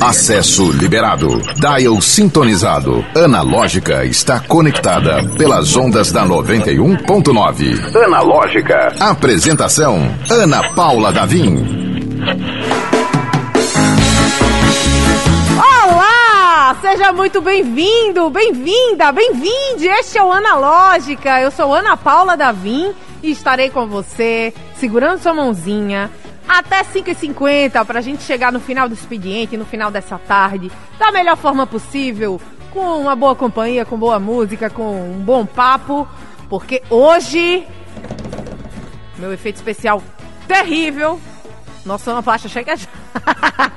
Acesso liberado. Dial sintonizado. Analógica está conectada pelas ondas da 91.9. Analógica. Apresentação: Ana Paula Davim. Olá! Seja muito bem-vindo, bem-vinda, bem-vinde. Este é o Analógica. Eu sou Ana Paula Davim e estarei com você, segurando sua mãozinha até 5h50 para a gente chegar no final do expediente, no final dessa tarde, da melhor forma possível, com uma boa companhia, com boa música, com um bom papo, porque hoje meu efeito especial terrível, nossa sonoplastia chega já.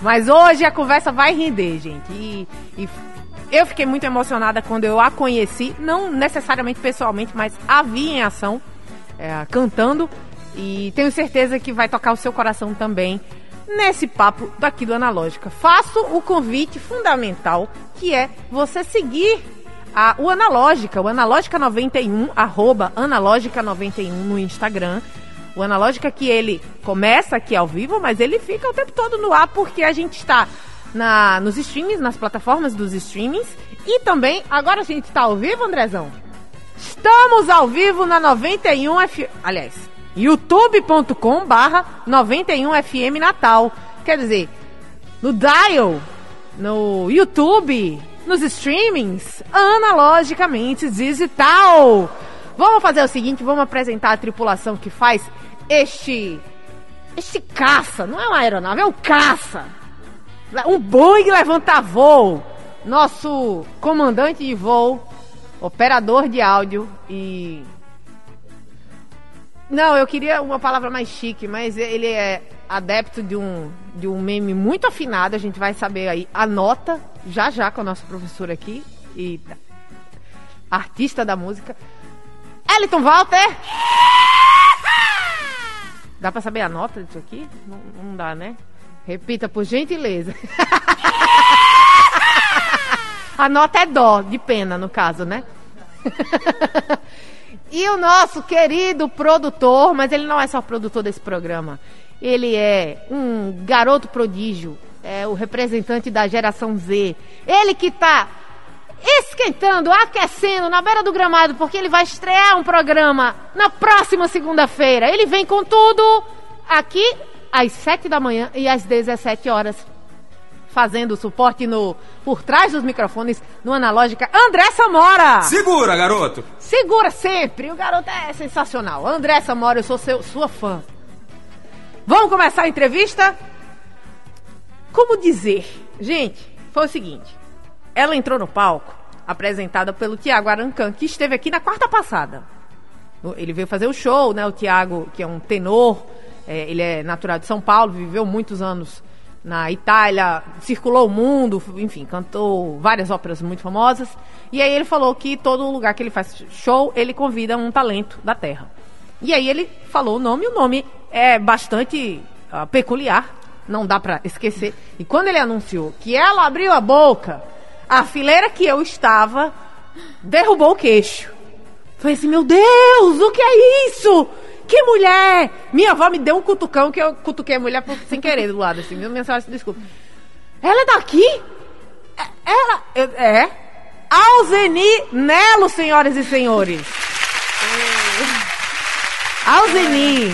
Mas hoje a conversa vai render, gente. E, e eu fiquei muito emocionada quando eu a conheci, não necessariamente pessoalmente, mas a vi em ação, é, cantando e tenho certeza que vai tocar o seu coração também nesse papo daqui do Analógica. Faço o convite fundamental que é você seguir a, o Analógica, o Analógica 91, arroba Analógica 91 no Instagram. O Analógica que ele começa aqui ao vivo, mas ele fica o tempo todo no ar porque a gente está na, nos streamings, nas plataformas dos streamings. E também, agora a gente está ao vivo, Andrezão? Estamos ao vivo na 91 F. Aliás, youtube.com barra 91FM Natal. Quer dizer, no dial, no YouTube, nos streamings, analogicamente digital. Vamos fazer o seguinte, vamos apresentar a tripulação que faz este este caça, não é uma aeronave, é um caça. Um Boeing levanta voo. Nosso comandante de voo, operador de áudio e não, eu queria uma palavra mais chique, mas ele é adepto de um, de um meme muito afinado. A gente vai saber aí a nota já já com a nossa professora aqui e artista da música. Eliton Walter! Dá pra saber a nota disso aqui? Não, não dá, né? Repita, por gentileza. a nota é dó, de pena, no caso, né? E o nosso querido produtor, mas ele não é só produtor desse programa. Ele é um garoto prodígio, é o representante da geração Z. Ele que está esquentando, aquecendo na beira do gramado, porque ele vai estrear um programa na próxima segunda-feira. Ele vem com tudo aqui às 7 da manhã e às 17 horas fazendo o suporte no por trás dos microfones no Analógica, André Samora. Segura, garoto. Segura sempre. O garoto é sensacional. André Samora, eu sou seu, sua fã. Vamos começar a entrevista? Como dizer? Gente, foi o seguinte. Ela entrou no palco, apresentada pelo Tiago Arancan, que esteve aqui na quarta passada. Ele veio fazer o show, né? O Tiago, que é um tenor, é, ele é natural de São Paulo, viveu muitos anos na Itália, circulou o mundo, enfim, cantou várias óperas muito famosas. E aí ele falou que todo lugar que ele faz show, ele convida um talento da terra. E aí ele falou o nome, o nome é bastante uh, peculiar, não dá para esquecer. E quando ele anunciou que ela abriu a boca, a fileira que eu estava derrubou o queixo. Falei assim, meu Deus, o que é isso? Que mulher! Minha avó me deu um cutucão que eu cutuquei a mulher por, sem querer do lado, assim? Minha senhora se desculpa. Ela é daqui? É, ela. É. Alzeni Nelo, senhoras e senhores. Alzeni,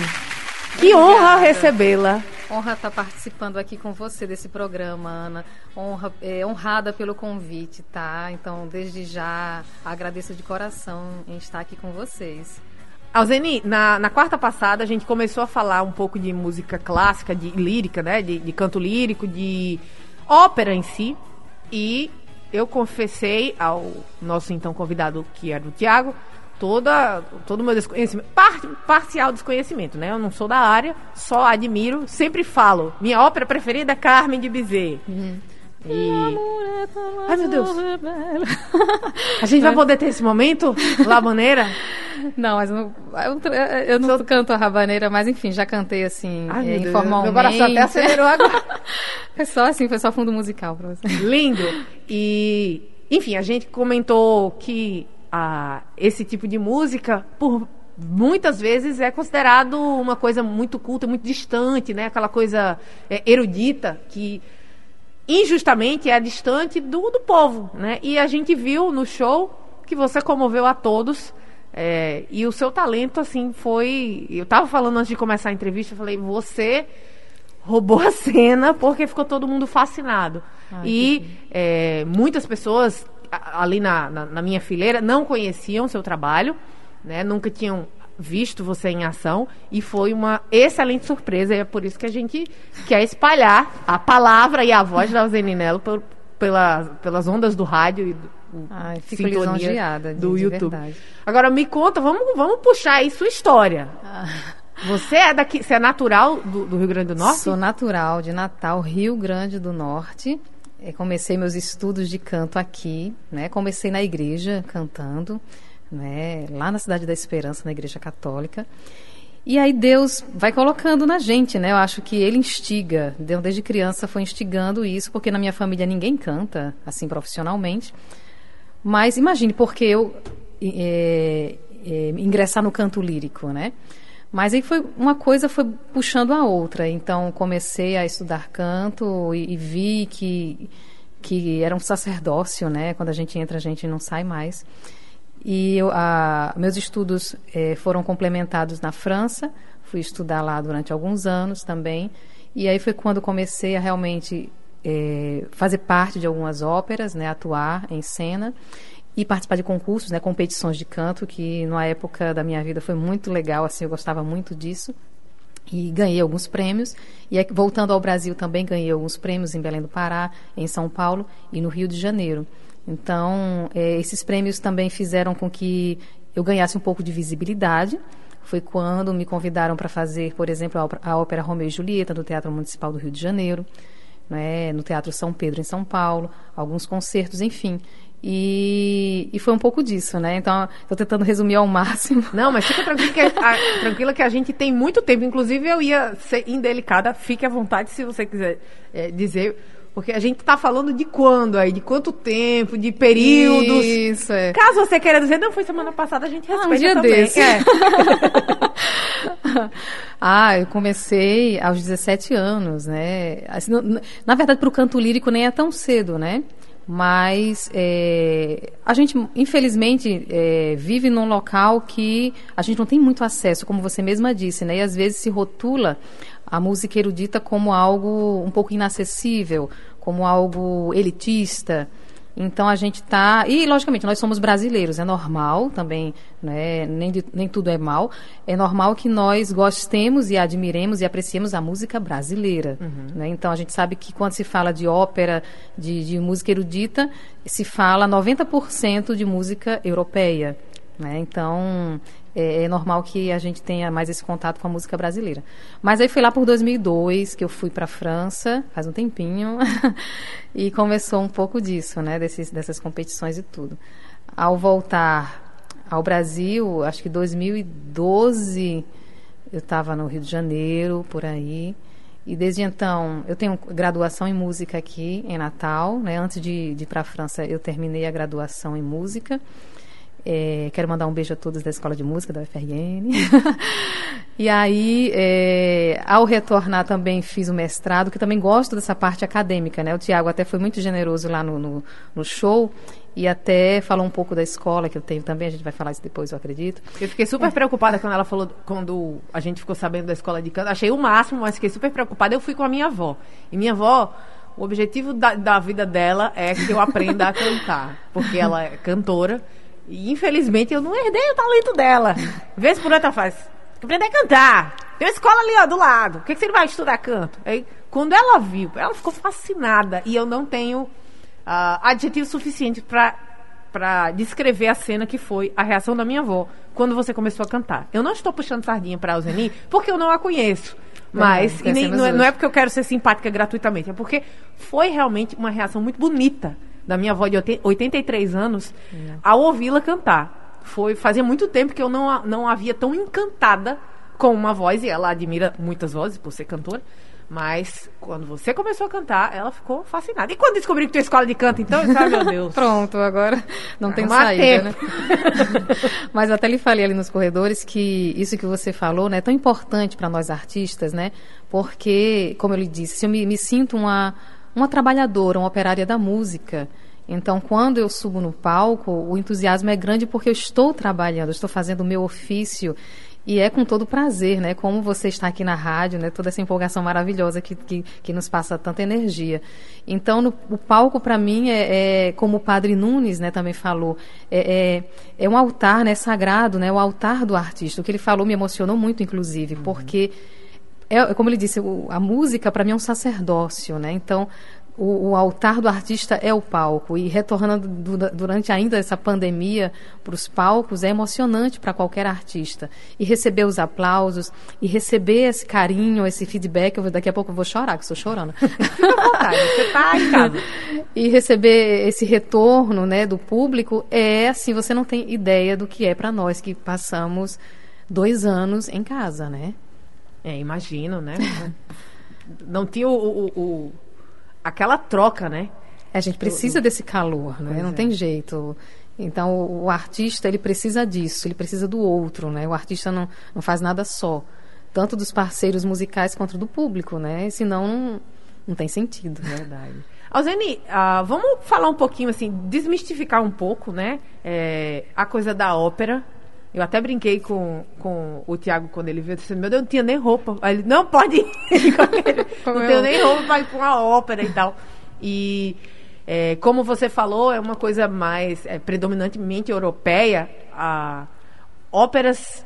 que honra recebê-la. Honra estar participando aqui com você desse programa, Ana. Honra, é, honrada pelo convite, tá? Então, desde já, agradeço de coração em estar aqui com vocês. Alzeni, na, na quarta passada a gente começou a falar um pouco de música clássica, de lírica, né? De, de canto lírico, de ópera em si. E eu confessei ao nosso então convidado, que era o Tiago, toda, todo o meu desconhecimento, par, parcial desconhecimento, né? Eu não sou da área, só admiro, sempre falo. Minha ópera preferida é Carmen de Bizet. Uhum. E... Ai, meu Deus. A gente vai poder ter esse momento? Labaneira? Não, mas eu não, eu, eu não Sou... canto a rabaneira, mas enfim, já cantei assim, Ai, é, informalmente. Meu coração até acelerou agora. foi só assim, foi só fundo musical pra você. Lindo. E, enfim, a gente comentou que ah, esse tipo de música, por muitas vezes é considerado uma coisa muito culta, muito distante, né? Aquela coisa é, erudita que injustamente é distante do, do povo, né? E a gente viu no show que você comoveu a todos. É, e o seu talento, assim, foi. Eu tava falando antes de começar a entrevista, eu falei, você roubou a cena porque ficou todo mundo fascinado. Ai, e é, muitas pessoas ali na, na, na, minha fileira não conheciam seu trabalho, né? Nunca tinham visto você em ação e foi uma excelente surpresa. E é por isso que a gente quer espalhar a palavra e a voz da Zeninello por, pela, pelas ondas do rádio e do, Ai, fico sintonia do YouTube. Agora me conta, vamos, vamos puxar aí sua história. Ah. Você é daqui, você é natural do, do, Rio Grande do Norte? Sou natural de Natal, Rio Grande do Norte. Eu comecei meus estudos de canto aqui, né? Comecei na igreja cantando, né? Lá na cidade da Esperança, na igreja católica. E aí Deus vai colocando na gente, né? Eu acho que Ele instiga. Deus desde criança foi instigando isso, porque na minha família ninguém canta assim profissionalmente. Mas imagine, porque eu é, é, ingressar no canto lírico, né? Mas aí foi uma coisa foi puxando a outra. Então comecei a estudar canto e, e vi que que era um sacerdócio, né? Quando a gente entra, a gente não sai mais. E eu, a, meus estudos eh, foram complementados na França. Fui estudar lá durante alguns anos também. E aí foi quando comecei a realmente eh, fazer parte de algumas óperas, né? Atuar em cena e participar de concursos, né, competições de canto, que na época da minha vida foi muito legal, assim, eu gostava muito disso. E ganhei alguns prêmios. E voltando ao Brasil também ganhei alguns prêmios em Belém do Pará, em São Paulo e no Rio de Janeiro. Então, é, esses prêmios também fizeram com que eu ganhasse um pouco de visibilidade. Foi quando me convidaram para fazer, por exemplo, a ópera Romeu e Julieta no Teatro Municipal do Rio de Janeiro, né, no Teatro São Pedro em São Paulo, alguns concertos, enfim. E, e foi um pouco disso, né? Então, estou tentando resumir ao máximo. Não, mas fica tranquila que, a, tranquila que a gente tem muito tempo. Inclusive, eu ia ser indelicada. Fique à vontade se você quiser é, dizer. Porque a gente está falando de quando aí, de quanto tempo, de períodos. Isso, é. Caso você queira dizer, não, foi semana passada, a gente respeita ah, um dia também. Desse. É. ah, eu comecei aos 17 anos, né? Assim, na verdade, para o canto lírico nem é tão cedo, né? mas é, a gente, infelizmente, é, vive num local que a gente não tem muito acesso, como você mesma disse, né? E às vezes se rotula a música erudita como algo um pouco inacessível, como algo elitista. Então a gente está. E, logicamente, nós somos brasileiros, é normal também, né? nem, de, nem tudo é mal. É normal que nós gostemos e admiremos e apreciemos a música brasileira. Uhum. Né? Então a gente sabe que quando se fala de ópera, de, de música erudita, se fala 90% de música europeia. Né? Então, é, é, normal que a gente tenha mais esse contato com a música brasileira. Mas aí foi lá por 2002 que eu fui para a França, faz um tempinho, e começou um pouco disso, né? Desses, dessas competições e tudo. Ao voltar ao Brasil, acho que 2012, eu estava no Rio de Janeiro, por aí. E desde então, eu tenho graduação em música aqui em Natal. Né? Antes de, de ir para a França, eu terminei a graduação em música. É, quero mandar um beijo a todos da Escola de Música da UFRN. e aí, é, ao retornar também fiz o mestrado, que também gosto dessa parte acadêmica, né? O Tiago até foi muito generoso lá no, no, no, show e até falou um pouco da escola que eu tenho também, a gente vai falar isso depois, eu acredito. Eu fiquei super é. preocupada quando ela falou, quando a gente ficou sabendo da escola de canto. Achei o máximo, mas fiquei super preocupada. Eu fui com a minha avó. E minha avó o objetivo da, da, vida dela é que eu aprenda a cantar, porque ela é cantora. E infelizmente eu não herdei o talento dela. Vez por outra faz. Aprender a cantar. Tem uma escola ali, ó, do lado. Por que, que você não vai estudar canto? Aí, quando ela viu, ela ficou fascinada. E eu não tenho uh, adjetivo suficiente para para descrever a cena que foi a reação da minha avó quando você começou a cantar. Eu não estou puxando sardinha para a Zeni porque eu não a conheço. Mas nem, não, é, não, é, porque eu quero ser simpática gratuitamente, é porque foi realmente uma reação muito bonita da minha avó de 83 anos é. ao ouvi-la cantar. Foi fazia muito tempo que eu não, não havia tão encantada com uma voz, e ela admira muitas vozes por ser cantora, Mas quando você começou a cantar, ela ficou fascinada. E quando descobriu que tu é escola de canto, então, sabe, meu Deus. Pronto, agora não tem saída, tempo. né? Mas eu até lhe falei ali nos corredores que isso que você falou, né, é tão importante para nós artistas, né? Porque, como eu lhe disse, eu me, me sinto uma uma trabalhadora, uma operária da música. Então, quando eu subo no palco, o entusiasmo é grande porque eu estou trabalhando, eu estou fazendo o meu ofício e é com todo prazer, né? Como você está aqui na rádio, né? Toda essa empolgação maravilhosa que, que, que nos passa tanta energia. Então, no, o palco, para mim, é, é, como o Padre Nunes né, também falou, é, é, é, um altar né, sagrado, né? O altar do artista. O que ele falou me emocionou muito, inclusive, uhum. porque... É, como ele disse, a música para mim é um sacerdócio, né? Então, o, o, altar do artista é o palco. E retornando du, durante ainda essa pandemia para os palcos é emocionante para qualquer artista. E receber os aplausos, e receber esse carinho, esse feedback. Eu, daqui a pouco eu vou chorar, que estou chorando. Fica à vontade, você está em casa. e receber esse retorno né, do público é assim, você não tem ideia do que é para nós que passamos dois anos em casa, né? É, imagino, né? não tinha o, o, o aquela troca, né? A gente precisa desse calor, né? Pois não é. tem jeito. Então, o, o, artista, ele precisa disso, ele precisa do outro, né? O artista não, não faz nada só. Tanto dos parceiros musicais quanto do público, né? Senão, não, não tem sentido. Verdade. Alzene, uh, vamos falar um pouquinho, assim, desmistificar um pouco, né? É, a coisa da ópera, eu até brinquei com, com o Tiago quando ele veio. Disse, meu Deus, não tinha nem roupa. Aí ele, não pode ir. não tenho nem roupa para ir para uma ópera e tal. E é, como você falou, é uma coisa mais é, predominantemente europeia. A, óperas.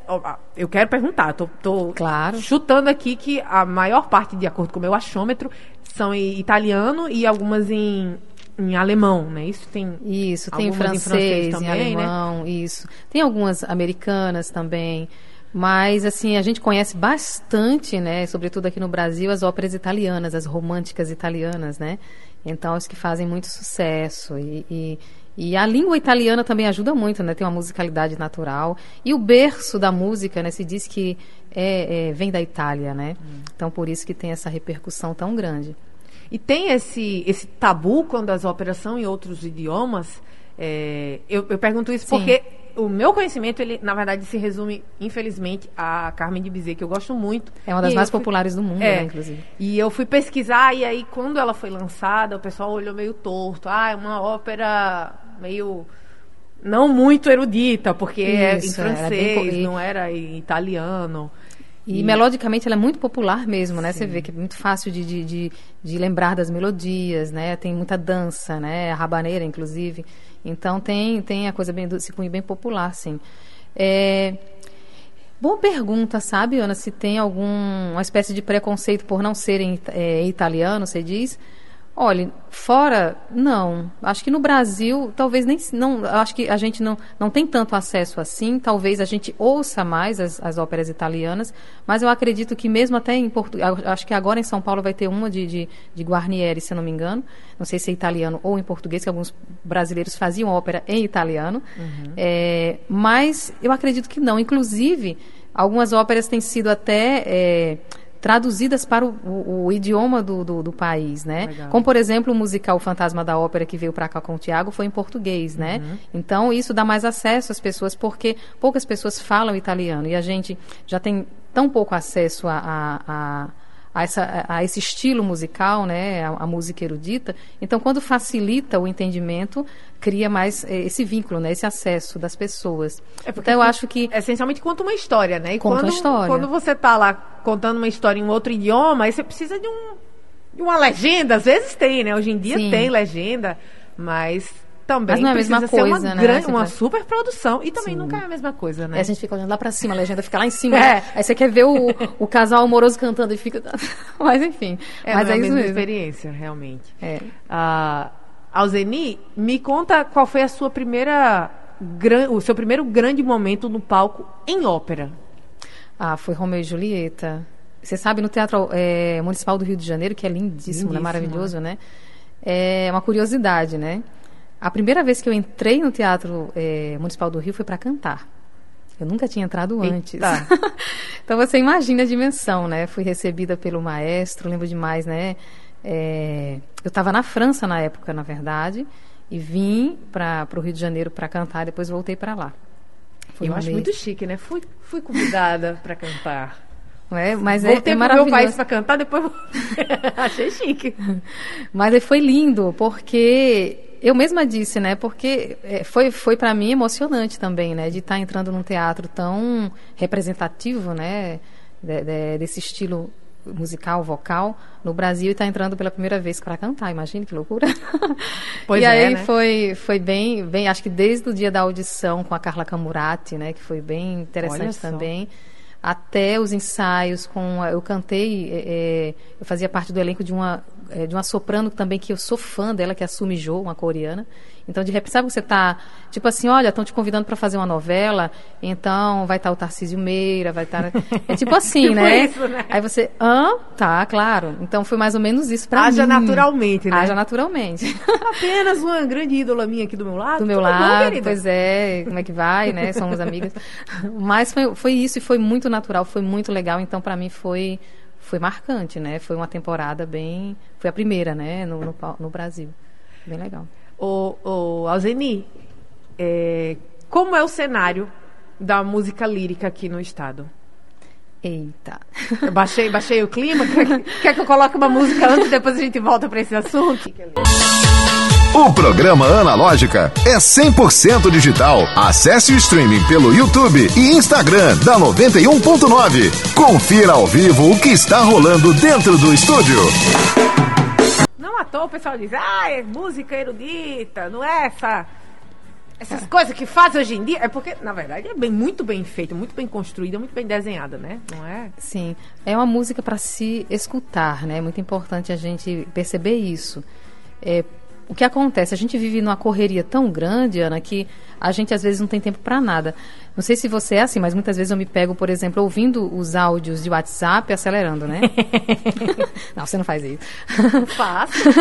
Eu quero perguntar, tô, tô claro. chutando aqui que a maior parte, de acordo com o meu achômetro, são em italiano e algumas em em alemão, né? Isso tem isso tem francês, em francês também, em né? alemão, né? isso. Tem algumas americanas também, mas assim a gente conhece bastante, né? Sobretudo aqui no Brasil as óperas italianas, as românticas italianas, né? Então as que fazem muito sucesso e, e, e a língua italiana também ajuda muito, né? Tem uma musicalidade natural e o berço da música, né? Se diz que é, é vem da Itália, né? Hum. Então por isso que tem essa repercussão tão grande. E tem esse, esse tabu quando as óperas são em outros idiomas. É, eu, eu, pergunto isso Sim. porque o meu conhecimento, ele, na verdade, se resume, infelizmente, a Carmen de Bizet, que eu gosto muito. É uma das mais fui, populares do mundo, é, né, inclusive. E eu fui pesquisar, e aí, quando ela foi lançada, o pessoal olhou meio torto. Ah, é uma ópera meio não muito erudita, porque é Isso, é em francês, era não era em italiano. E, e, melodicamente ela é muito popular mesmo, né? Sim. Você vê que é muito fácil de, de, de, de, lembrar das melodias, né? Tem muita dança, né? A rabaneira, inclusive. Então tem, tem a coisa bem do se cunho bem popular, sim. É... Boa pergunta, sabe, Ana, se tem alguma espécie de preconceito por não serem é, italiano, você diz? Olha, fora, não. Acho que no Brasil, talvez nem. Não, acho que a gente não, não tem tanto acesso assim. Talvez a gente ouça mais as, as óperas italianas, mas eu acredito que mesmo até em Portugal. Acho que agora em São Paulo vai ter uma de, de, de Guarnieri, se eu não me engano. Não sei se é italiano ou em português, que alguns brasileiros faziam ópera em italiano. Uhum. É, mas eu acredito que não. Inclusive, algumas óperas têm sido até. É, traduzidas para o, o, o idioma do, do, do, país, né? Legal. Como, por exemplo, o musical Fantasma da Ópera, que veio para cá com o Tiago, foi em português, né? Uhum. Então, isso dá mais acesso às pessoas, porque poucas pessoas falam italiano. E a gente já tem tão pouco acesso a, a, a a, essa, a esse estilo musical, né, a, a, música erudita. Então, quando facilita o entendimento, cria mais eh, esse vínculo, né, esse acesso das pessoas. É então, eu acho que essencialmente conta uma história, né? E conta quando, uma história. Quando você está lá contando uma história em um outro idioma, aí você precisa de um de uma legenda. Às vezes tem, né? Hoje em dia Sim. tem legenda, mas também Mas não é a mesma coisa, uma né? Grande, uma super produção e também Sim. nunca é a mesma coisa, né? É, a gente fica olhando lá pra cima, a legenda fica lá em cima. É. Aí você quer ver o, o casal amoroso cantando e fica. Mas enfim. É, mas é, é a mesma experiência, realmente. É. Uh, Alzeni, me conta qual foi a sua primeira. Gran... O seu primeiro grande momento no palco em ópera. Ah, foi Romeu e Julieta. Você sabe, no Teatro é, Municipal do Rio de Janeiro, que é lindíssimo, né? lindíssimo. Né? maravilhoso, né? É uma curiosidade, né? A primeira vez que eu entrei no Teatro é, Municipal do Rio foi para cantar. Eu nunca tinha entrado antes. então você imagina a dimensão, né? Fui recebida pelo maestro, lembro demais, né? É, eu estava na França na época, na verdade, e vim para o Rio de Janeiro para cantar, e depois voltei para lá. Foi eu acho mês. muito chique, né? Fui, fui convidada para cantar. É, mas é, Voltei é, é maravilhoso. meu país para cantar, depois achei chique. Mas foi lindo, porque eu mesma disse, né? Porque é, foi, foi para mim emocionante também, né? De estar tá entrando num teatro tão representativo, né? De, de, desse estilo musical, vocal, no Brasil e está entrando pela primeira vez para cantar. Imagine que loucura. Pois e é, aí né? foi, foi bem, bem, acho que desde o dia da audição com a Carla Camurati, né? Que foi bem interessante também até os ensaios com eu cantei é, eu fazia parte do elenco de uma é, de uma soprano também que eu sou fã dela que é a Sumi Jo uma coreana. Então de repente sabe que você tá tipo assim olha estão te convidando para fazer uma novela então vai estar tá o Tarcísio Meira vai estar tá... é tipo assim tipo né? Isso, né? aí você ah tá claro. Então foi mais ou menos isso para mim. haja naturalmente né? Haja naturalmente. Apenas uma grande ídola minha aqui do meu lado? Do meu lado bom, pois é como é que vai né? Somos amigas. Mas foi, foi isso e foi muito natural, foi muito legal. Então, para mim, foi foi marcante, né? Foi uma temporada bem. Foi a primeira, né? No, no, no Brasil. Bem legal. O, o Alzeni, é, como é o cenário da música lírica aqui no estado? Eita. Eu baixei, baixei o clima. Quer, quer que eu coloque uma música antes e depois a gente volta para esse assunto? O programa Analógica é 100% digital. Acesse o streaming pelo YouTube e Instagram da 91.9. Confira ao vivo o que está rolando dentro do estúdio. Não à toa o pessoal diz, ah, é música erudita, não é essa essas é. coisas que faz hoje em dia é porque, na verdade, é bem, muito bem feita, muito bem construída, muito bem desenhada, né? Não é? Sim. É uma música para se escutar, né? É muito importante a gente perceber isso. É, o que acontece? A gente vive numa correria tão grande, Ana, que a gente às vezes não tem tempo para nada. Não sei se você é assim, mas muitas vezes eu me pego, por exemplo, ouvindo os áudios de WhatsApp acelerando, né? não, você não faz isso. Faço,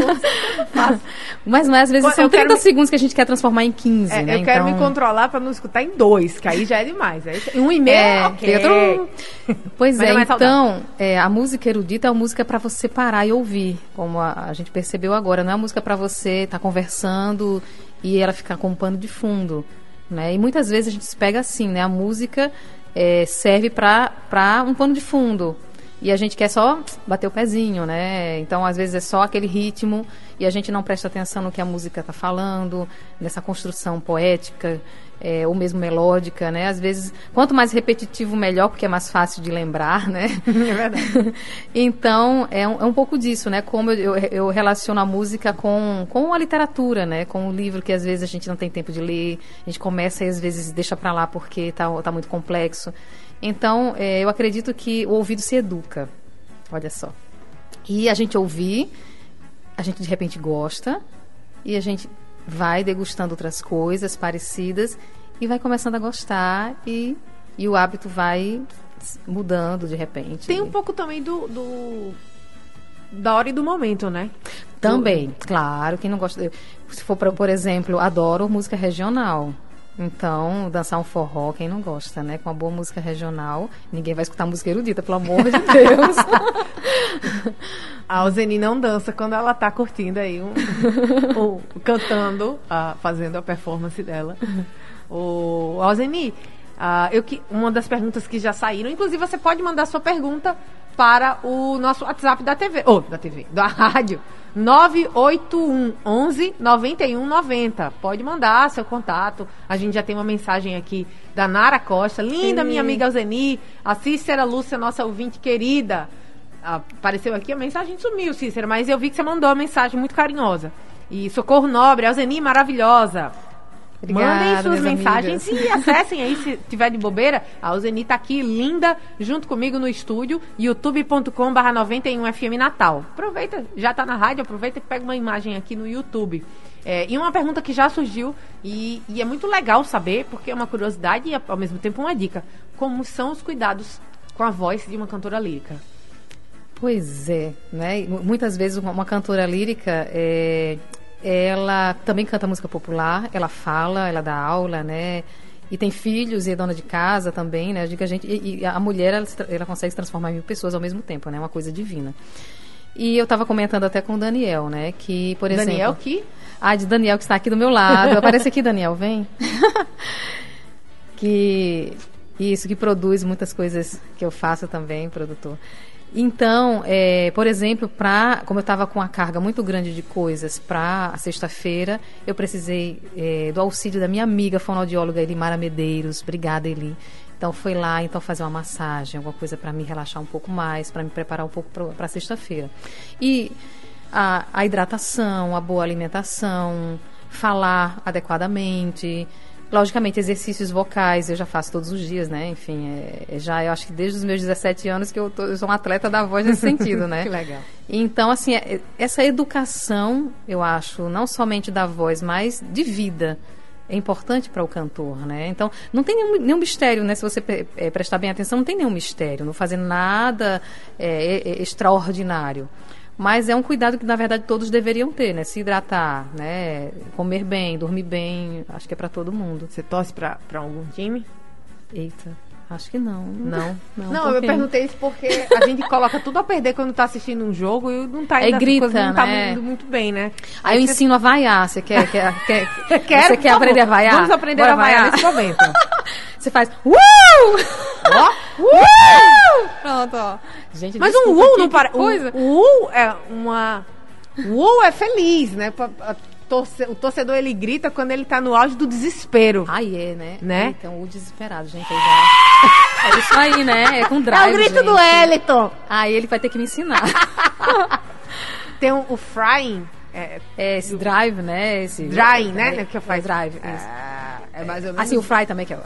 faço. Mas, mas às vezes eu são 30 me... segundos que a gente quer transformar em 15, é, né? Eu quero então... me controlar para não escutar em dois, que aí já é demais. Um e meio, é, ok. Outro... Pois é, é então, é, a música erudita é uma música para você parar e ouvir, como a, a gente percebeu agora. Não é uma música para você estar tá conversando e ela ficar com um pano de fundo. Né? E muitas vezes a gente se pega assim, né? A música é, serve para um pano de fundo. E a gente quer só bater o pezinho, né? Então, às vezes, é só aquele ritmo e a gente não presta atenção no que a música está falando, nessa construção poética é, ou mesmo melódica, né? Às vezes, quanto mais repetitivo, melhor, porque é mais fácil de lembrar, né? É verdade. então, é um, é um pouco disso, né? Como eu, eu, eu, relaciono a música com, com a literatura, né? Com o livro que às vezes a gente não tem tempo de ler, a gente começa e às vezes deixa para lá porque está tá muito complexo. Então, é, eu acredito que o ouvido se educa, olha só. E a gente ouvir, a gente de repente gosta, e a gente vai degustando outras coisas parecidas e vai começando a gostar e, e o hábito vai mudando de repente. Tem um pouco também do, do da hora e do momento, né? Também, do... claro. Quem não gosta. Se for, pra, por exemplo, adoro música regional. Então, dançar um forró, quem não gosta, né? Com uma boa música regional, ninguém vai escutar música erudita, pelo amor de Deus. a Alzeni não dança quando ela tá curtindo aí, um, um cantando, uh, fazendo a performance dela. O Alzeni, uh, eu que, uma das perguntas que já saíram, inclusive você pode mandar sua pergunta para o nosso WhatsApp da TV, ou da TV, da rádio, 981 11 91 90. Pode mandar seu contato. A gente já tem uma mensagem aqui da Nara Costa. Linda, Sim. minha amiga Alzeni. A Cícera Lúcia, nossa ouvinte querida. Apareceu aqui, a mensagem sumiu, Cícera, mas eu vi que você mandou uma mensagem muito carinhosa. E Socorro Nobre, Alzeni maravilhosa. Obrigada, Mandem suas mensagens amigas. e acessem aí se tiver de bobeira. A Alzeni tá aqui, linda, junto comigo no estúdio, youtube.com barra 91FM Natal. Aproveita, já tá na rádio, aproveita e pega uma imagem aqui no YouTube. É, e uma pergunta que já surgiu, e, e, é muito legal saber, porque é uma curiosidade e ao mesmo tempo uma dica. Como são os cuidados com a voz de uma cantora lírica? Pois é, né? Muitas vezes uma cantora lírica é, ela também canta música popular, ela fala, ela dá aula, né? e tem filhos e é dona de casa também, né? Eu digo que a gente e, e a mulher ela, ela, consegue se transformar em mil pessoas ao mesmo tempo, né? Uma coisa divina. E eu estava comentando até com o Daniel, né? Que por exemplo. Daniel que? Ah, de Daniel que está aqui do meu lado. Aparece aqui, Daniel, vem. que isso que produz muitas coisas que eu faço também, produtor. Então, é, por exemplo, pra, como eu estava com uma carga muito grande de coisas para a sexta-feira, eu precisei é, do auxílio da minha amiga fonoaudióloga Elimara Medeiros. Obrigada, Eli. Então, foi lá então fazer uma massagem, alguma coisa para me relaxar um pouco mais, para me preparar um pouco para sexta-feira. E a, a hidratação, a boa alimentação, falar adequadamente, Logicamente, exercícios vocais eu já faço todos os dias, né? Enfim, é, é já eu acho que desde os meus 17 anos que eu, tô, eu sou um atleta da voz nesse sentido, né? que legal. Então, assim, é, essa educação, eu acho, não somente da voz, mas de vida, é importante para o cantor, né? Então, não tem nenhum, nenhum mistério, né? Se você é, prestar bem atenção, não tem nenhum mistério, não fazer nada é, extraordinário. Mas é um cuidado que, na verdade, todos deveriam ter, né? Se hidratar, né? Comer bem, dormir bem. Acho que é para todo mundo. Você torce para algum time? Eita. Acho que não. Não, não. Não, eu perguntei isso porque a gente coloca tudo a perder quando está assistindo um jogo e não está indo, é grita, não está né? indo muito bem, né? Aí, Aí eu você... ensino a vaiar. Você quer, quer, quer, Quero, você quer aprender a vaiar? Vamos aprender Bora a vaiar, vaiar nesse momento. você faz uh! Ó! Uh! Pronto, ó. Gente, Mas um uh não para. Coisa. O uh é uma. O é feliz, né? Torce, o torcedor ele grita quando ele tá no auge do desespero. Aí é, né? né? Então, o desesperado, gente. Já... é isso aí, né? É com drive. É o grito gente. do Eliton. Aí ele vai ter que me ensinar. Tem um, o frying. É, é esse drive, né? Esse, drying, né? É, que eu faço. É drive. É, é mais ou menos. Assim, o fry também, que é.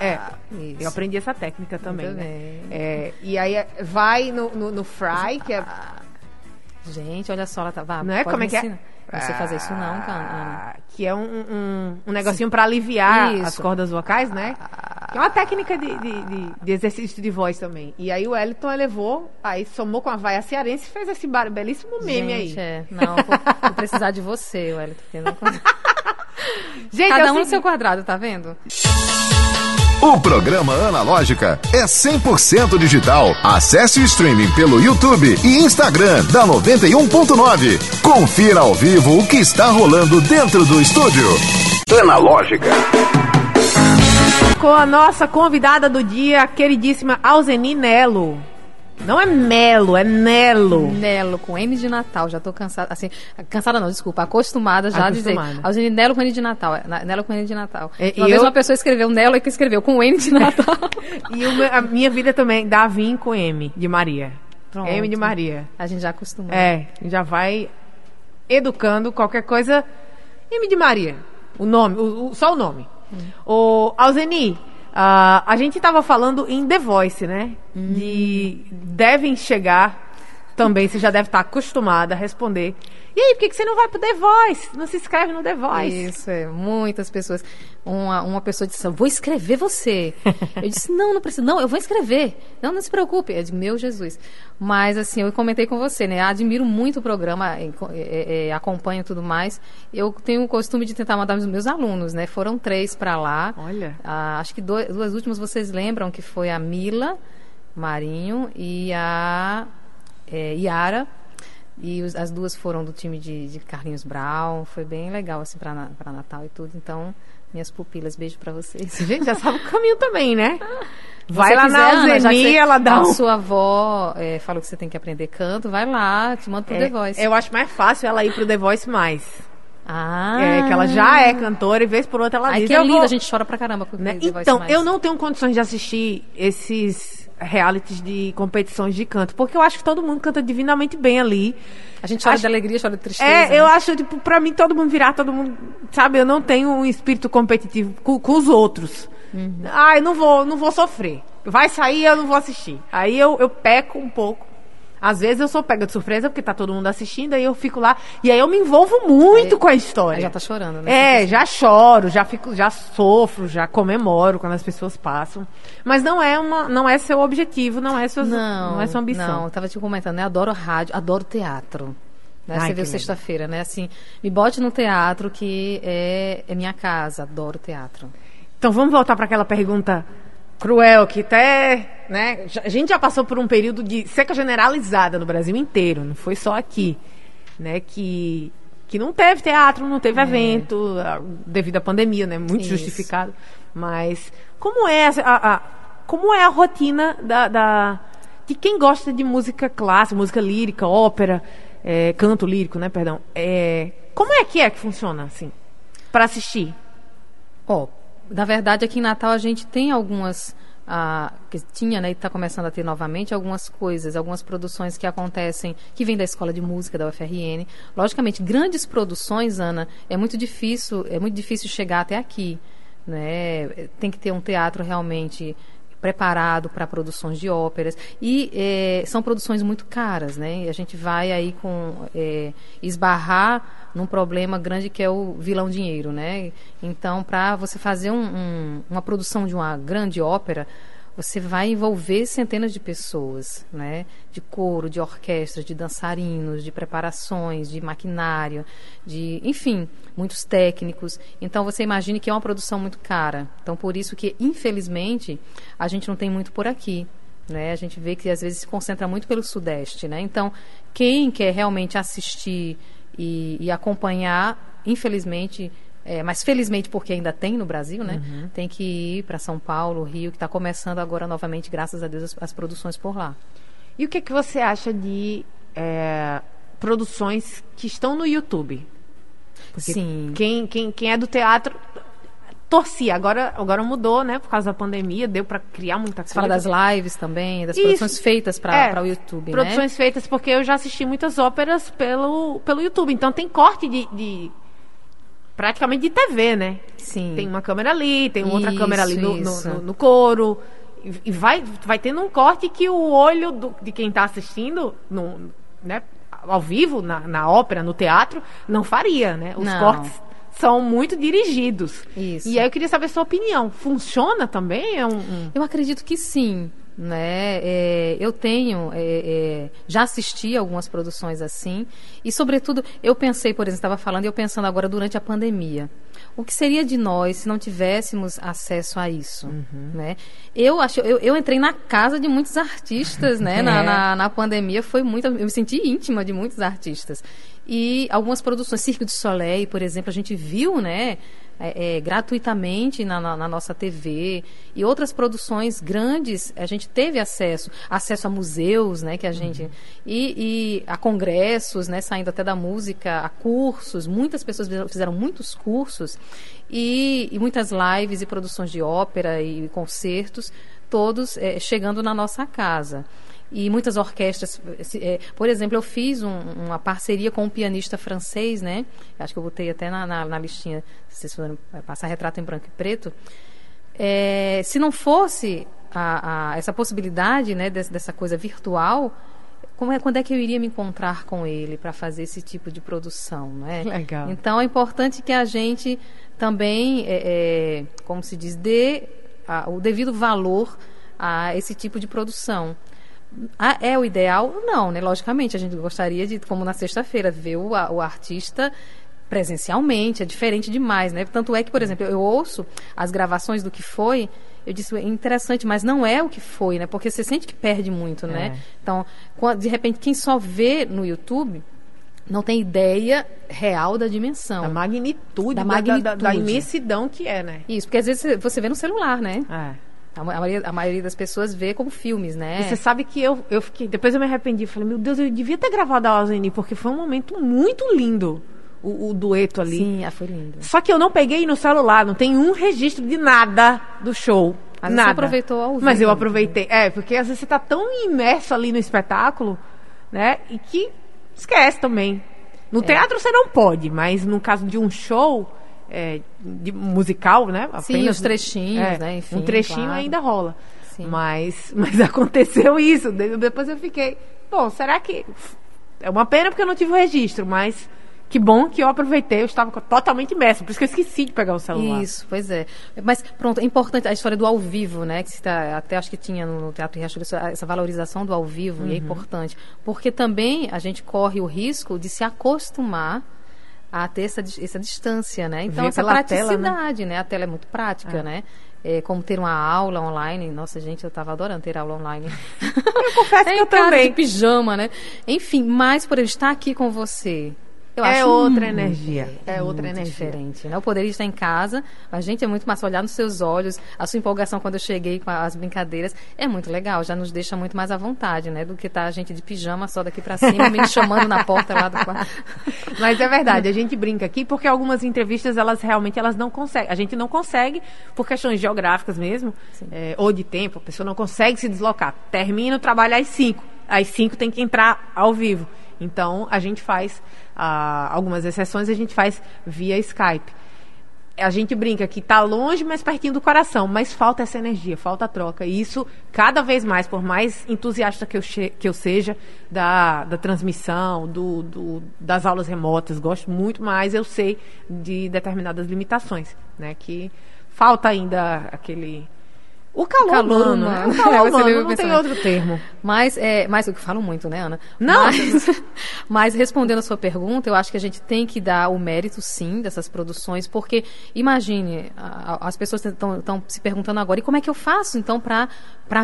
É, isso. eu aprendi essa técnica também. Né? É, e aí é, vai no, no, no fry, que é. Gente, olha só, ela tá. Vá, não é? Como é que é? Você fazer isso não, Ana. Ah, que é um, um, um negocinho para aliviar isso. as cordas vocais, né? Que é uma técnica de, de, de, exercício de voz também. E aí o Wellington elevou, aí somou com a vaia cearense e fez esse belíssimo meme Gente, aí. É. Não, vou, vou precisar de você, Wellington. Não... Gente, Cada é um no seu quadrado, tá vendo? O programa Analógica é 100% digital. Acesse o streaming pelo YouTube e Instagram da 91.9. Confira ao vivo o que está rolando dentro do estúdio. Analógica. Com a nossa convidada do dia, queridíssima Alzeni Nelo. Não é Melo, é Nelo. Nelo, com M de Natal. Já tô cansada. Assim, cansada não, desculpa. Acostumada já acostumada. a dizer. Alzine Nelo com N de Natal. É, Nelo com N de Natal. É, uma vez eu... uma pessoa escreveu Nelo e que escreveu com N de Natal. e a minha vida também, Davim com M de Maria. Pronto. M de Maria. A gente já acostumou. É, já vai educando qualquer coisa. M de Maria. O nome, o, o, só o nome. Hum. O Alzeni, Uh, a gente estava falando em The Voice, né? Hum. De devem chegar também, você já deve estar acostumada a responder. E aí, por que, que você não vai pro The Voice? Não se inscreve no The Voice? Isso, é. Muitas pessoas. Uma, uma pessoa disse, vou escrever você. eu disse, não, não precisa. Não, eu vou escrever. Não, não se preocupe. Eu disse, meu Jesus. Mas, assim, eu comentei com você, né? Admiro muito o programa, é, é, é, acompanho tudo mais. Eu tenho o costume de tentar mandar os meus alunos, né? Foram três para lá. Olha. Ah, acho que dois, duas últimas vocês lembram, que foi a Mila Marinho e a é, Yara. E os, as duas foram do time de, de, Carlinhos Brown. Foi bem legal, assim, para Natal e tudo. Então, minhas pupilas, beijo para vocês. Gente, já sabe o caminho também, né? Vai lá quiser, na Alzeni, ela dá um... A sua avó é, falou que você tem que aprender canto, vai lá, te manda pro é, The Voice. Eu acho mais fácil ela ir pro The Voice mais. Ah. É, que ela já é cantora e vez por outra ela Ai, diz. que é lindo, vou... a gente chora pra caramba com né? Então, eu não tenho condições de assistir esses realities de competições de canto, porque eu acho que todo mundo canta divinamente bem ali. A gente chora acho... de alegria, chora de tristeza. É, né? eu acho, tipo, pra mim todo mundo virar, todo mundo, sabe, eu não tenho um espírito competitivo com, com os outros. Uhum. Ai, não vou, não vou sofrer. Vai sair, eu não vou assistir. Aí eu, eu peco um pouco às vezes eu sou pega de surpresa porque tá todo mundo assistindo, aí eu fico lá. E aí eu me envolvo muito aí, com a história. já tá chorando, né? É, já choro, já fico, já sofro, já comemoro quando as pessoas passam. Mas não é uma, não é seu objetivo, não é sua, não, não é sua ambição. Não, eu tava te comentando, né? Adoro rádio, adoro teatro. Né? Ai, Você viu sexta-feira, né? Assim, me bote no teatro que é, é minha casa, adoro teatro. Então vamos voltar para aquela pergunta cruel que até, né, a gente já passou por um período de seca generalizada no Brasil inteiro, não foi só aqui, né, que que não teve teatro, não teve é. evento devido à pandemia, né, muito Isso. justificado. Mas como é a, a, como é a rotina da, da, de quem gosta de música clássica, música lírica, ópera, é, canto lírico, né, perdão. É, como é que é que funciona assim para assistir? Ó, oh, na verdade aqui em Natal a gente tem algumas a, que tinha, né, e está começando a ter novamente algumas coisas, algumas produções que acontecem, que vêm da Escola de Música da UFRN. Logicamente, grandes produções, Ana, é muito difícil, é muito difícil chegar até aqui, né? Tem que ter um teatro realmente preparado para produções de óperas e é, são produções muito caras, né? E a gente vai aí com é, esbarrar num problema grande que é o vilão dinheiro, né? Então, para você fazer um, um, uma produção de uma grande ópera, você vai envolver centenas de pessoas, né? De coro, de orquestras, de dançarinos, de preparações, de maquinário, de, enfim, muitos técnicos. Então você imagine que é uma produção muito cara. Então por isso que, infelizmente, a gente não tem muito por aqui. Né? A gente vê que às vezes se concentra muito pelo Sudeste. Né? Então, quem quer realmente assistir e, e acompanhar, infelizmente, é, mas felizmente porque ainda tem no Brasil, né? Uhum. Tem que ir para São Paulo, Rio, que está começando agora novamente, graças a Deus, as, as, produções por lá. E o que, que você acha de é, produções que estão no YouTube? Porque Sim. Quem, quem, quem é do teatro torcia. Agora, agora mudou, né? Por causa da pandemia, deu para criar muita coisa. Você fala das lives também, das Isso. produções feitas para é, o YouTube, produções né? feitas, porque eu já assisti muitas óperas pelo, pelo YouTube. Então tem corte de, de praticamente de TV, né? Sim. Tem uma câmera ali, tem outra isso, câmera ali no, no, no, no coro. E, e, vai, vai tendo um corte que o olho do, de quem está assistindo, no, né, ao vivo, na, na ópera, no teatro, não faria, né? Os não. cortes são muito dirigidos. Isso. E aí eu queria saber a sua opinião. Funciona também? É um, um... Eu acredito que sim. Né? É, eu tenho, é, é, já assisti algumas produções assim, e sobretudo eu pensei, por exemplo, estava falando, eu pensando agora durante a pandemia, o que seria de nós se não tivéssemos acesso a isso, uhum. né? Eu acho, eu, eu, entrei na casa de muitos artistas, né? Na, é. na, na, pandemia foi muito, eu me senti íntima de muitos artistas e algumas produções, Cirque du Soleil, por exemplo, a gente viu, né? É, é, gratuitamente na, na, na, nossa TV e outras produções grandes a gente teve acesso. Acesso a museus né que a gente uhum. e, e, a congressos né saindo até da música a cursos. Muitas pessoas fizeram muitos cursos e, e muitas lives e produções de ópera e concertos todos é, chegando na nossa casa e muitas orquestras. É, por exemplo, eu fiz um, uma parceria com um pianista francês, né? Acho que eu botei até na, na, na listinha, se vocês forem passar retrato em branco e preto. É, se não fosse a, a, essa possibilidade né, dessa, dessa coisa virtual, como é, quando é que eu iria me encontrar com ele para fazer esse tipo de produção, né? Legal. Então é importante que a gente também, é, é, como se diz, dê a, o devido valor a esse tipo de produção. Ah, é o ideal? Não, né? Logicamente, a gente gostaria de, como na sexta-feira, ver o, o artista presencialmente, é diferente demais, né? Tanto é que, por exemplo, eu ouço as gravações do que foi, eu disse, é interessante, mas não é o que foi, né? Porque você sente que perde muito, né? É. Então, de repente, quem só vê no YouTube não tem ideia real da dimensão. Da magnitude, da, magnitude. da, da, da imensidão que é, né? Isso, porque às vezes você vê no celular, né? É. A maioria, a maioria, das pessoas vê como filmes, né? E você sabe que eu, eu fiquei. Depois eu me arrependi. Falei, meu Deus, eu devia ter gravado a Alzeni, porque foi um momento muito lindo. O, o, dueto ali. Sim, ah, foi lindo. Só que eu não peguei no celular, não tem um registro de nada do show. Mas nada. você aproveitou ao vivo. Mas eu aproveitei. É, porque às vezes você tá tão imerso ali no espetáculo, né? E que esquece também. No é. teatro você não pode, mas no caso de um show é, de musical, né? Apenas, Sim, os trechinhos, é, né? Enfim, um trechinho claro. ainda rola. Sim. Mas, mas aconteceu isso. Depois eu fiquei, bom, será que. É uma pena porque eu não tive o registro, mas que bom que eu aproveitei, eu estava totalmente imersa, por isso que eu esqueci de pegar o celular. Isso, pois é. Mas pronto, é importante a história do ao vivo, né? Que tá, até acho que tinha no Teatro Riachuelo essa valorização do ao vivo, uhum. e é uhum. importante. Porque também a gente corre o risco de se acostumar a ter essa, essa distância, né? Então, essa pela tela, né? praticidade, né? A tela é muito prática, né? É, como ter uma aula online. Nossa, gente, eu estava adorando ter aula online. Eu confesso É que eu também. de pijama, né? Enfim, mas por eu estar aqui com você, eu É outra energia, é outra energia. diferente, né? Eu poderia estar em casa, a gente é muito massa olhar nos seus olhos, a sua empolgação quando eu cheguei com as brincadeiras é muito legal, já nos deixa muito mais à vontade, né? Do que tá a gente de pijama só daqui pra cima, me chamando na porta lá do quarto. Mas é verdade, a gente brinca aqui porque algumas entrevistas elas realmente elas não conseguem. A gente não consegue por questões geográficas mesmo, é, ou de tempo. A pessoa não consegue se deslocar. Termina o trabalho às 5. Às 5 tem que entrar ao vivo. Então a gente faz ah, algumas exceções, a gente faz via Skype. A gente brinca que tá longe, mas pertinho do coração, mas falta essa energia, falta a troca. E isso, cada vez mais, por mais entusiasta que eu, que eu seja da, da transmissão, do, do- das aulas remotas, gosto muito mais, eu sei de determinadas limitações, né? Que falta ainda aquele. O calor, Calor humano, humano. né? O calor É, humano, não tem outro termo. Mas, é, mas eu falo muito, né, Ana? Não. Mas, mas respondendo a sua pergunta, eu acho que a gente tem que dar o mérito, sim, dessas produções, porque, imagine, as pessoas estão se perguntando agora, e como é que eu faço, então, para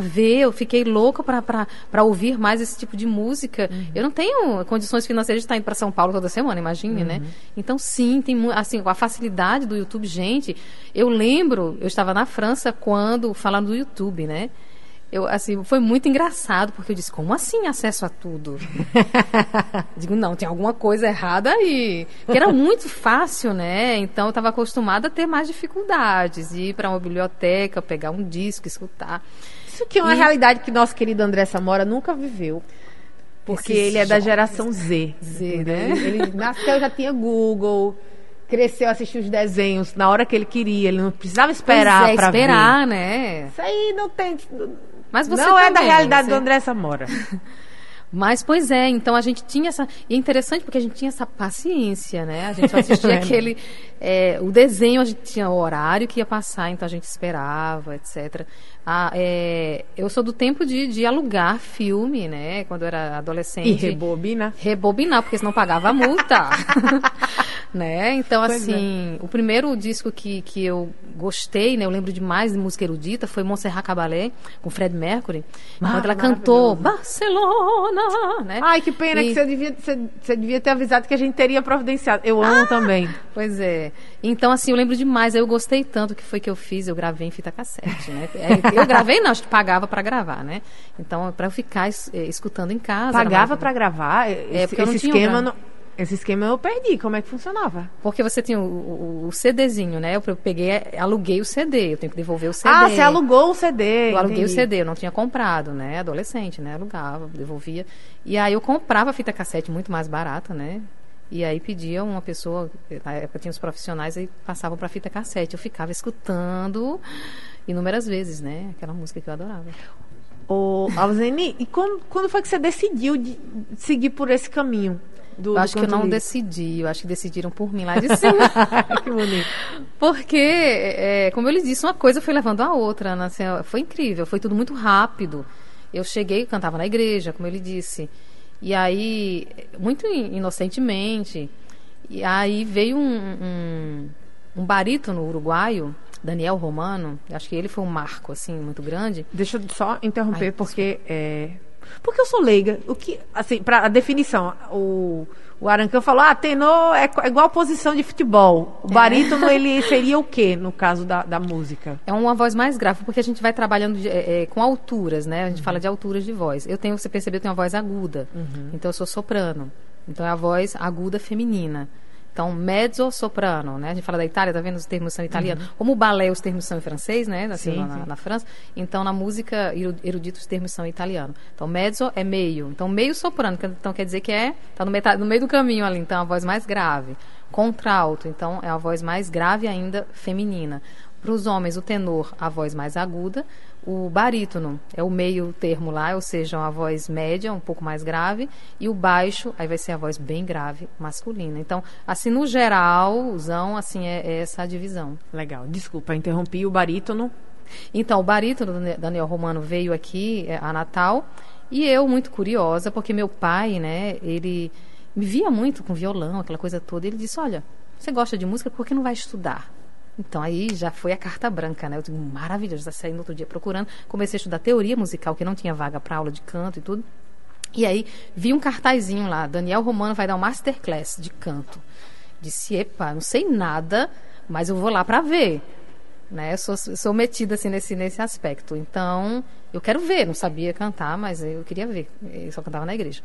ver? Eu fiquei louca para ouvir mais esse tipo de música. Eu não tenho condições financeiras de estar indo para São Paulo toda semana, imagine, né? Então, sim, tem assim, a facilidade do YouTube, gente. Eu lembro, eu estava na França quando, falando do YouTube, né? Eu, assim, foi muito engraçado, porque eu disse, como assim acesso a tudo? Digo, não, tem alguma coisa errada aí. Porque era muito fácil, né? Então eu estava acostumada a ter mais dificuldades, de ir para uma biblioteca, pegar um disco, escutar. Isso que é uma E- realidade que nosso querido André Samora nunca viveu. Porque Esses ele é da geração Z. Z, né? Ele nasceu, já tinha Google, cresceu, assistiu os desenhos na hora que ele queria. Ele não precisava esperar Pois é, pra esperar, né? ver. Isso aí não tem... Mas você não é da também, realidade você- do André Samora. Mas, pois é, então a gente tinha essa. E é interessante porque a gente tinha essa paciência, né? A gente só assistia né? aquele. é, o desenho, a gente tinha o horário que ia passar, então a gente esperava, etc. Ah, é, eu sou do tempo de, de alugar filme, né? Quando eu era adolescente. E rebobina. Rebobinar, porque senão pagava a multa. né? Então, Pois assim, o primeiro disco que, que eu gostei, né? Eu lembro demais de música erudita, foi Montserrat Caballé, com Fred Mercury. Ah, quando ela cantou. Barcelona, né? Ai, que pena E- que você devia, você, você devia ter avisado que a gente teria providenciado. Eu amo também. Pois é. Então, assim, eu lembro demais. Eu gostei tanto que foi que eu fiz. Eu gravei em fita cassete, né? É, Eu gravei, não, a gente pagava pra gravar, né? Então, pra eu ficar es- eh, escutando em casa. Pagava pra gravar? Esse, porque eu não esse tinha esquema... não- esse esquema eu perdi. Como é que funcionava? Porque você tinha o, o- o CDzinho, né? Eu peguei, aluguei o CD. Eu tenho que devolver o CD. Ah, você alugou o CD. Eu aluguei o entendi. CD, eu não tinha comprado, né? Adolescente, né? Alugava, devolvia. E aí eu comprava fita cassete muito mais barata, né? E aí pedia uma pessoa, na época tinha os profissionais, aí passavam para fita cassete. Eu ficava escutando inúmeras vezes, né? Aquela música que eu adorava. Ô, Alzeni, e quando, quando foi que você decidiu de seguir por esse caminho? Do, Eu do acho que eu não livre? decidi, eu acho que decidiram por mim lá de cima. que bonito. Porque, é, como eu lhe disse, uma coisa foi levando a outra. Né? Assim, foi incrível, foi tudo muito rápido. Eu cheguei, cantava na igreja, como ele disse. E aí, muito in- inocentemente, e aí veio um, um, um barítono uruguaio, Daniel Romano, acho que ele foi um marco, assim, muito grande. Deixa eu só interromper, Ai, porque é, porque eu sou leiga. O que, assim, para a definição, o, o Arancan falou, ah, tenor é, é igual posição de futebol. O barítono, ele seria o quê, no caso da, da música? É uma voz mais grave, porque a gente vai trabalhando de- é, é, com alturas, né? A gente fala de alturas de voz. Eu tenho, você percebeu, eu tenho uma voz aguda. Então eu sou soprano. Então é a voz aguda feminina. Então, mezzo soprano, né? A gente fala da Itália, tá vendo? Os termos são italianos. Como o balé, os termos são em francês, né? Assim, Sim, na, sim. na França. Então, na música eru- erudita, os termos são italianos. Então, mezzo é meio. Então, meio soprano. que- Então, quer dizer que é... Tá no, metade, no meio do caminho ali. Então, é a voz mais grave. Contralto. Então, é a voz mais grave ainda feminina. Para os homens, o tenor, a voz mais aguda. O barítono é o meio termo lá, ou seja, uma voz média, um pouco mais grave. E o baixo, aí vai ser a voz bem grave, masculina. Então, assim, no geral, Zão, assim, é, é essa a divisão. Legal, desculpa, interrompi o barítono. Então, o barítono Daniel Romano veio aqui é, a Natal e eu muito curiosa, porque meu pai, né, ele me via muito com violão, aquela coisa toda. Ele disse: Olha, você gosta de música, por que não vai estudar? Então aí já foi a carta branca, né? Eu digo, maravilhoso, já saí no outro dia procurando. Comecei a estudar teoria musical, que não tinha vaga para aula de canto e tudo. E aí vi um cartazinho lá, Daniel Romano vai dar um masterclass de canto. Disse, epa, não sei nada, mas eu vou lá para ver. Né? Eu sou, sou metida assim nesse, nesse aspecto. Então, eu quero ver, não sabia cantar, mas eu queria ver. Eu só cantava na igreja.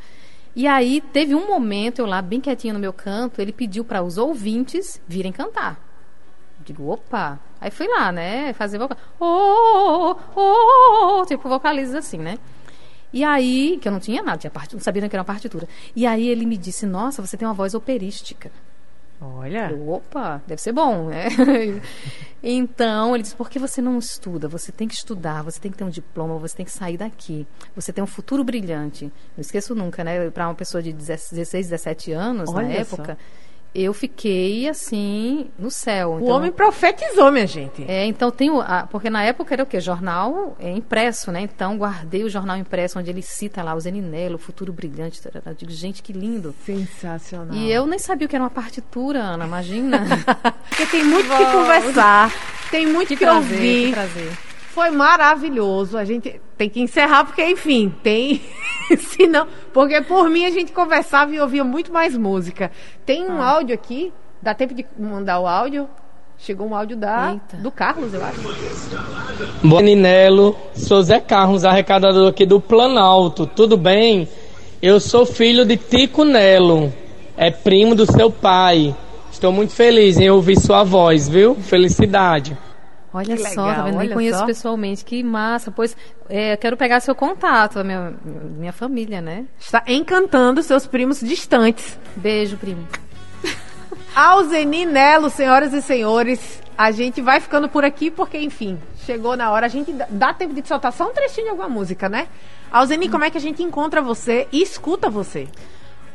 E aí teve um momento, eu lá bem quietinho no meu canto, ele pediu para os ouvintes virem cantar. Digo, opa. Aí fui lá, né? Fazer vocal. Oh, oh, oh, tipo, vocaliza assim, né? E aí, que eu não tinha nada, tinha part... não sabia nem que era uma partitura. E aí ele me disse, nossa, você tem uma voz operística. Olha. Eu, opa, deve ser bom, né? então, ele disse, por que você não estuda? Você tem que estudar, você tem que ter um diploma, você tem que sair daqui. Você tem um futuro brilhante. Não esqueço nunca, né? Para uma pessoa de 16, 17 anos, Olha na época... Só eu fiquei assim no céu. O então, homem profetizou, minha gente. É, então tenho, porque na época era o quê? Jornal é, impresso, né? Então guardei o jornal impresso onde ele cita lá o Zeninello, o futuro brilhante. Eu digo, gente, que lindo. Sensacional. E eu nem sabia o que era uma partitura, Ana, imagina. porque tem muito que conversar, tem muito que, que prazer, ouvir. Que prazer. Foi maravilhoso. A gente tem que encerrar porque, enfim, tem Se não, porque por mim a gente conversava e ouvia muito mais música. Tem um ah. áudio aqui, dá tempo de mandar o áudio? Chegou um áudio da, do Carlos, eu acho. Bom, Ninelo, sou Zé Carlos, arrecadador aqui do Planalto. Tudo bem? Eu sou filho de Tico Nelo, é primo do seu pai. Estou muito feliz em ouvir sua voz, viu? Felicidade. Olha que só, legal, tá vendo? Nem conheço só. pessoalmente. Que massa. Pois é, quero pegar seu contato, a minha, minha família, né? Está encantando seus primos distantes. Beijo, primo. Alzeni Nelo, senhoras e senhores, a gente vai ficando por aqui porque, enfim, chegou na hora. A gente dá tempo de soltar só um trechinho de alguma música, né? Alzeni, hum. como é que a gente encontra você e escuta você?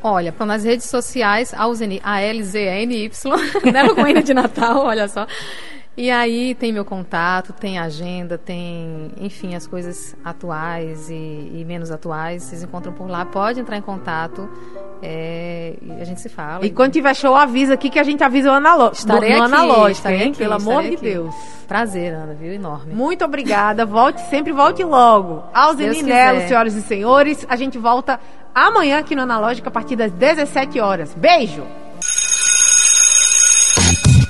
Olha, nas redes sociais, Alzeni, A-L-Z-N-Y, Nelo Coelho de Natal, olha só. E aí tem meu contato, tem agenda, tem, enfim, as coisas atuais e, e menos atuais. Vocês encontram por lá. Pode entrar em contato é, e a gente se fala. E, e quando tiver show, avisa aqui que a gente avisa o analógico. Estarei no aqui, analógico, estarei hein? Aqui, Pelo amor de Deus. Prazer, Ana, viu? Enorme. Muito obrigada. Volte sempre, volte logo. Alzeni Nelo, senhoras e senhores. A gente volta amanhã aqui no Analógico a partir das 17 horas. Beijo!